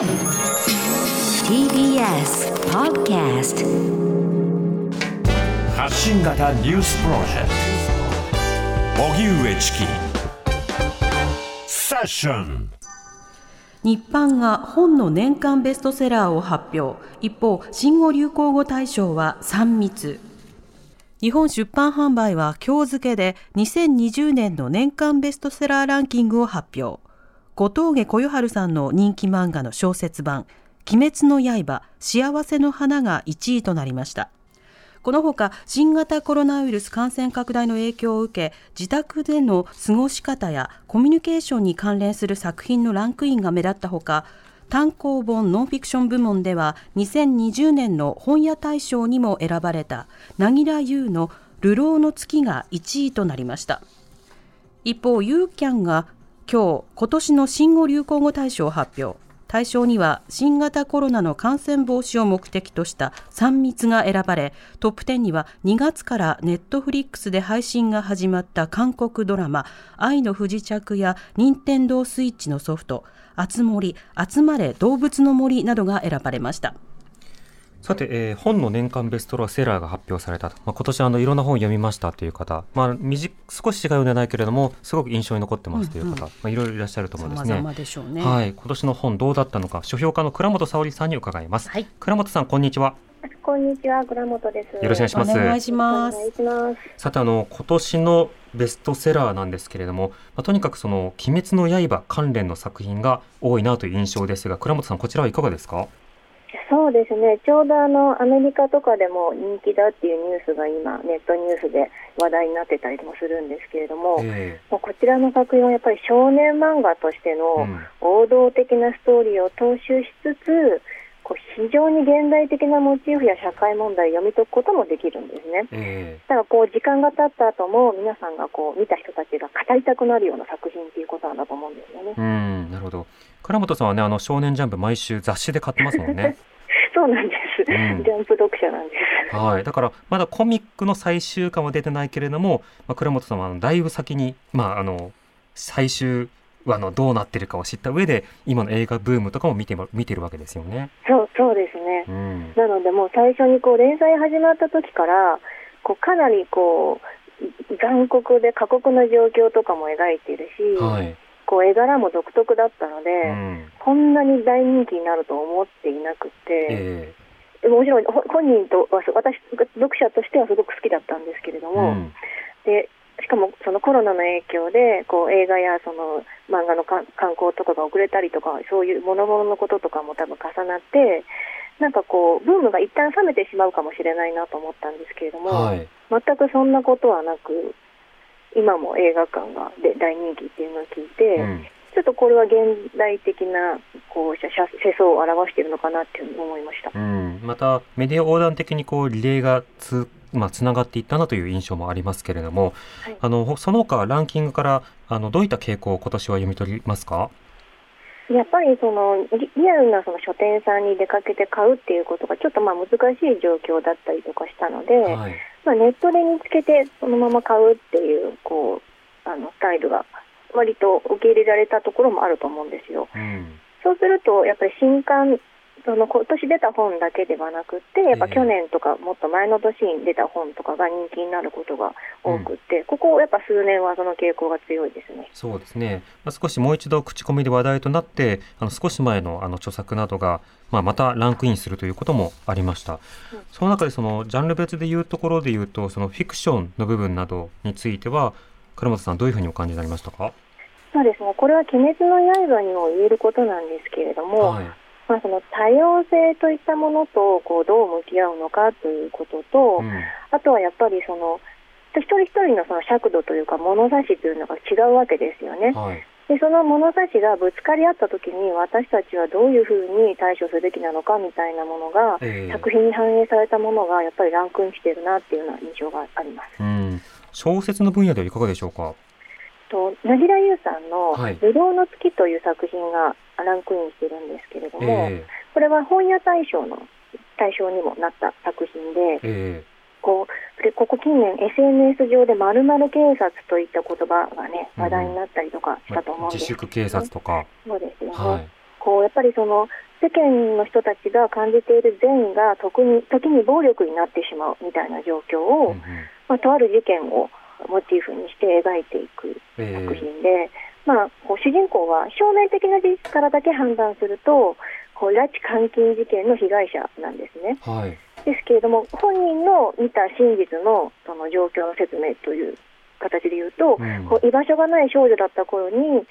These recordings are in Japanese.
TBS Podcast 発信型ニュースプロジェクト。荻上チキ。セッション日版が本の年間ベストセラーを発表。一方新語・流行語大賞は3密。日本出版販売は今日付で2020年の年間ベストセラーランキングを発表小峠小夜春さんの人気漫画の小説版鬼滅の刃幸せの花が1位となりました。このほか新型コロナウイルス感染拡大の影響を受け自宅での過ごし方やコミュニケーションに関連する作品のランクインが目立ったほか単行本ノンフィクション部門では2020年の本屋大賞にも選ばれた凪良優の「流浪の月」が1位となりました。一方ユーキャンが今日今年の新語・流行語大賞を発表対象には新型コロナの感染防止を目的とした3密が選ばれトップ10には2月からネットフリックスで配信が始まった韓国ドラマ「愛の不時着」や任天堂スイッチのソフト「あつ森集まれ動物の森」などが選ばれました。さて、えー、本の年間ベストセラーが発表されたと、まあ、今年あのいろんな本を読みましたという方、まあ、短少し違うようではないけれどもすごく印象に残ってますという方、うんうん、まあ、いろいろいらっしゃると思うんですね。でしょうねはい、今年の本どうだったのか書評家の倉本沙織さんに伺います。はい、倉本さんこんにちは。こんにちは倉本です。よろしくお願いします。お願いします。さてあの今年のベストセラーなんですけれども、まあ、とにかくその鬼滅の刃関連の作品が多いなという印象ですが倉本さんこちらはいかがですか？そうですね、ちょうどあのアメリカとかでも人気だっていうニュースが今、ネットニュースで話題になってたりもするんですけれども、えー、もうこちらの作品はやっぱり少年漫画としての王道的なストーリーを踏襲しつつ、こう非常に現代的なモチーフや社会問題を読み解くこともできるんですね。えー、だからこう時間が経った後も皆さんがこう見た人たちが語りたくなるような作品ということなんだと思うんですよね。うんなるほど。倉本さんはねあの少年ジャンプ毎週雑誌で買ってますもんね。そうなんです、うん、ジャンプ読者なんです。はい、だからまだコミックの最終巻は出てないけれども、まあ、倉本さんはだいぶ先に、まあ、あの最終話のどうなってるかを知った上で今の映画ブームとかも見て見てるわけですよね。そうそうですね、うん、なのでもう最初にこう連載始まった時からこうかなりこう残酷で過酷な状況とかも描いているし、はいこう絵柄も独特だったので、うん、こんなに大人気になると思っていなくて、えー、もちろん本人と私読者としてはすごく好きだったんですけれども、うん、でしかもそのコロナの影響でこう映画やその漫画の観光とかが遅れたりとかそういう諸々のこととかも多分重なってなんかこうブームが一旦冷めてしまうかもしれないなと思ったんですけれども、はい、全くそんなことはなく今も映画館がで大人気っていうのを聞いて、うん、ちょっとこれは現代的なこう世相を表しているのかなって思いました、うん、またメディア横断的にこうリレーがつまあ、つながっていったなという印象もありますけれども、はい、あのその他ランキングからあのどういった傾向を今年は読み取りますか？やっぱりそのリアルなその書店さんに出かけて買うっていうことがちょっとまあ難しい状況だったりとかしたので、はい、まあ、ネットで見つけてそのまま買うっていうこうあのスタイルが割と受け入れられたところもあると思うんですよ。うん、そうするとやっぱり新刊その今年出た本だけではなくてやっぱ去年とかもっと前の年に出た本とかが人気になることが多くて、うん、ここやっぱ数年はその傾向が強いですね。そうですね。まあ、少しもう一度口コミで話題となってあの少し前のあの著作などがまあ、またランクインするということもありました。うん、その中でそのジャンル別でいうところでいうとそのフィクションの部分などについては倉本さんどういうふうにお感じになりましたか？そうですね。これは鬼滅の刃にも言えることなんですけれども、はいまあ、その多様性といったものとこうどう向き合うのかということと、うん、あとはやっぱりその一人一人のその尺度というか物差しというのが違うわけですよね。はい、でその物差しがぶつかり合った時に私たちはどういうふうに対処すべきなのかみたいなものが、えー、作品に反映されたものがやっぱりランクインしているなっていうような印象があります。うん、小説の分野ではいかがでしょうか？と凪良優さんの「流浪の月」という作品がランクインしてるんですけれども、えー、これは本屋大賞の対象にもなった作品で、えー、こうでここ近年 SNS 上でまる警察といった言葉がね話題になったりとかしたと思うんです、ね、自粛警察とか。そうですよね、はい。こうやっぱりその世間の人たちが感じている善が時に時に暴力になってしまうみたいな状況を、うんうん、まあ、とある事件をモチーフにして描いていく作品で、えー、まあ、こう主人公は表面的な事実からだけ判断するとこう拉致監禁事件の被害者なんですね。はい、ですけれども本人の見た真実のその状況の説明という形で言うと、うん、こう居場所がない少女だった頃に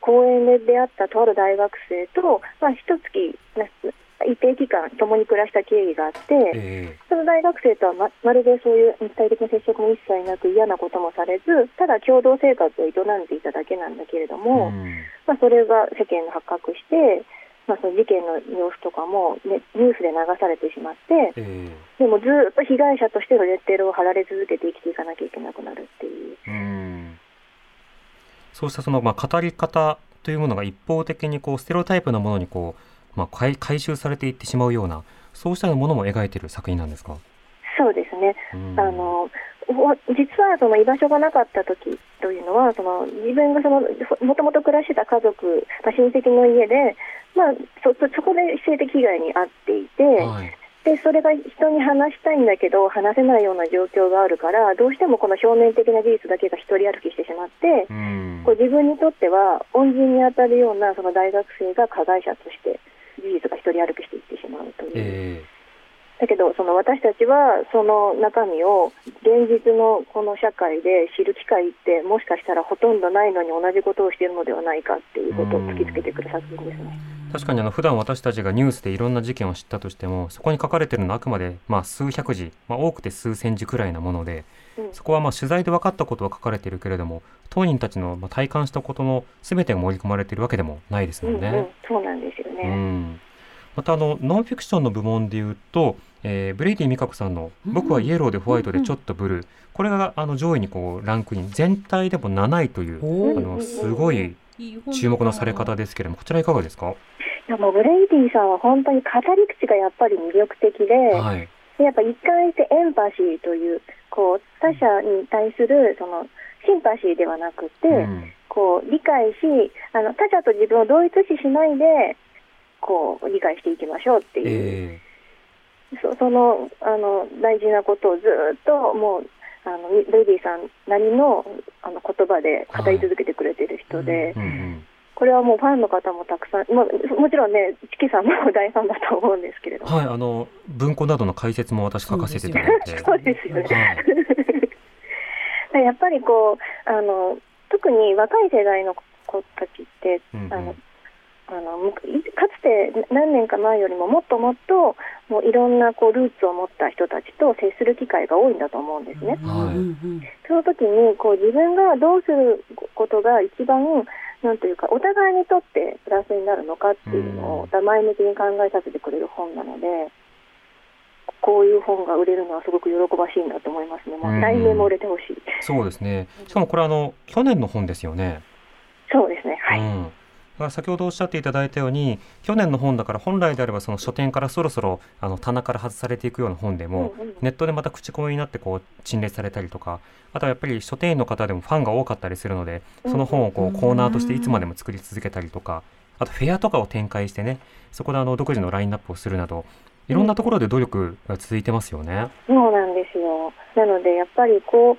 公園で出会ったとある大学生と、まあ、一月一定期間共に暮らした経緯があって、えー、その大学生とはままるでそういう肉体的な接触も一切なく嫌なこともされずただ共同生活を営んでいただけなんだけれども、うん、まあ、それが世間に発覚して、まあ、その事件の様子とかも、ね、ニュースで流されてしまって、えー、でもずっと被害者としてのレッテルを貼られ続けて生きていかなきゃいけなくなるっていう。うん。そうしたその、まあ、語り方というものが一方的にこうステレオタイプなものにこう、まあ、回回収されていってしまうようなそうしたものも描いている作品なんですか？そうですね、あの実はその居場所がなかった時というのはその自分がそのもともと暮らしてた家族、まあ、親戚の家で、まあ、そそこで性的被害に遭っていて、はい。でそれが人に話したいんだけど話せないような状況があるからどうしてもこの表面的な事実だけが一人歩きしてしまって、こう自分にとっては恩人に当たるようなその大学生が加害者として事実が一人歩きしていってしまうという。えーだけどその私たちはその中身を現実のこの社会で知る機会ってもしかしたらほとんどないのに同じことをしているのではないかっていうことを突きつけてくる作品ですね。確かにあの普段私たちがニュースでいろんな事件を知ったとしてもそこに書かれているのはあくまでまあ数百字、まあ、多くて数千字くらいなもので、うん、そこはまあ取材で分かったことは書かれているけれども当人たちのまあ体感したことの全てが盛り込まれているわけでもないですもんね。うんうん、そうなんですよね、うん、またあのノンフィクションの部門でいうと、えー、ブレイディみかこさんの「僕はイエローでホワイトでちょっとブルー」これがあの上位にこうランクイン全体でも7位というあのすごい注目のされ方ですけれどもこちらいかがですか？やもブレイディさんは本当に語り口がやっぱり魅力的で、はい、やっぱ一貫してエンパシーというこう他者に対するそのシンパシーではなくて、うん、こう理解しあの他者と自分を同一視しないでこう理解していきましょうっていう、えー、そそのあの大事なことをずっともうあのブレイディさんなりのあの言葉で語り続けてくれてる人で。はいうんうんこれはもうファンの方もたくさん、まあ、もちろんね、チキさんも 大ファンだと思うんですけれども。はい、あの文庫などの解説も私書かせていただいて。そうですよね。はい、やっぱりこうあの特に若い世代の子たちって、うんうん、あのあのかつて何年か前よりももっともっともういろんなこうルーツを持った人たちと接する機会が多いんだと思うんですね。はい、その時にこう自分がどうすることが一番なんというかお互いにとってプラスになるのかっていうのを前向きに考えさせてくれる本なので。こういう本が売れるのはすごく喜ばしいなと思いますね。もう来年も売れてほしい。そうですね。しかもこれあの去年の本ですよね。そうですね。はい。うん先ほどおっしゃっていただいたように去年の本だから本来であればその書店からそろそろあの棚から外されていくような本でも、うんうん、ネットでまた口コミになってこう陳列されたりとかあとはやっぱり書店員の方でもファンが多かったりするのでその本をこうコーナーとしていつまでも作り続けたりとかあとフェアとかを展開してねそこであの独自のラインナップをするなどいろんなところで努力が続いてますよね。そうなんですよ。なのでやっぱりこう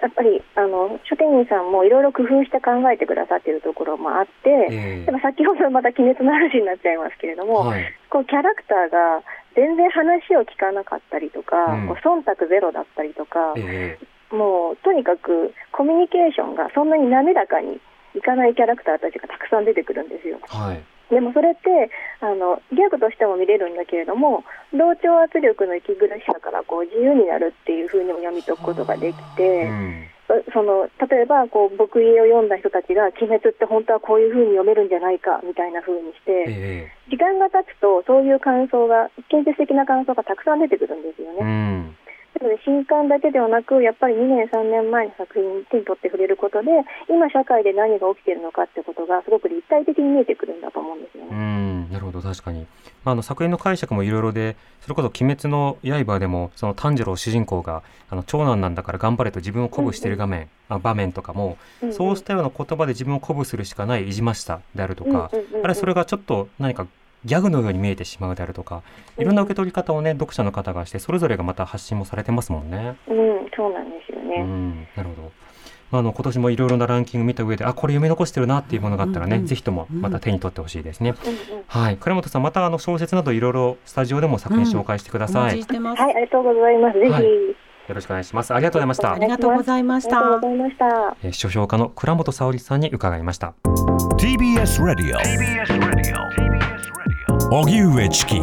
やっぱりあの書店員さんもいろいろ工夫して考えてくださっているところもあって、えー、でも先ほどまた鬼滅の話になっちゃいますけれども、はい、こうキャラクターが全然話を聞かなかったりとか、うん、こう忖度ゼロだったりとか、えー、もうとにかくコミュニケーションがそんなに滑らかにいかないキャラクターたちがたくさん出てくるんですよ。はいでもそれってあのギャグとしても見れるんだけれども同調圧力の息苦しさからこう自由になるっていうふうにも読み解くことができて、うん、その例えばこう僕家を読んだ人たちが「鬼滅って本当はこういうふうに読めるんじゃないか」みたいなふうにして、えー、時間が経つとそういう感想が建設的な感想がたくさん出てくるんですよね。うんなので新刊だけではなくやっぱり2年3年前の作品に手に取って触れることで今社会で何が起きているのかってことがすごく立体的に見えてくるんだと思うんですよね。うんなるほど確かに、まあ、あの作品の解釈もいろいろでそれこそ「鬼滅の刃」でもその炭治郎主人公があの長男なんだから頑張れと自分を鼓舞している画面、うん。うん、場面とかも、うんうん、そうしたような言葉で自分を鼓舞するしかないいじましさであるとか、うんうんうんうん、あれそれがちょっと何かギャグのように見えてしまうであるとかいろんな受け取り方をね読者の方がしてそれぞれがまた発信もされてますもんね。うん、そうなんですよね。うん、なるほど。まあ、あの今年もいろいろなランキング見た上であこれ読み残してるなっていうものがあったらね、うんうん、ぜひともまた手に取ってほしいですね、うんうん、はい倉本さんまたあの小説などいろいろスタジオでも作品紹介してください、うん、はいありがとうございますぜひ、はいよろしくお願いします。ありがとうございました。ありがとうございました。ありがとうございました。え書評家の倉本沙織さんに伺いました。TBS Radio。TBS Radio。荻上チキ。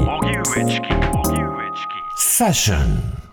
セッション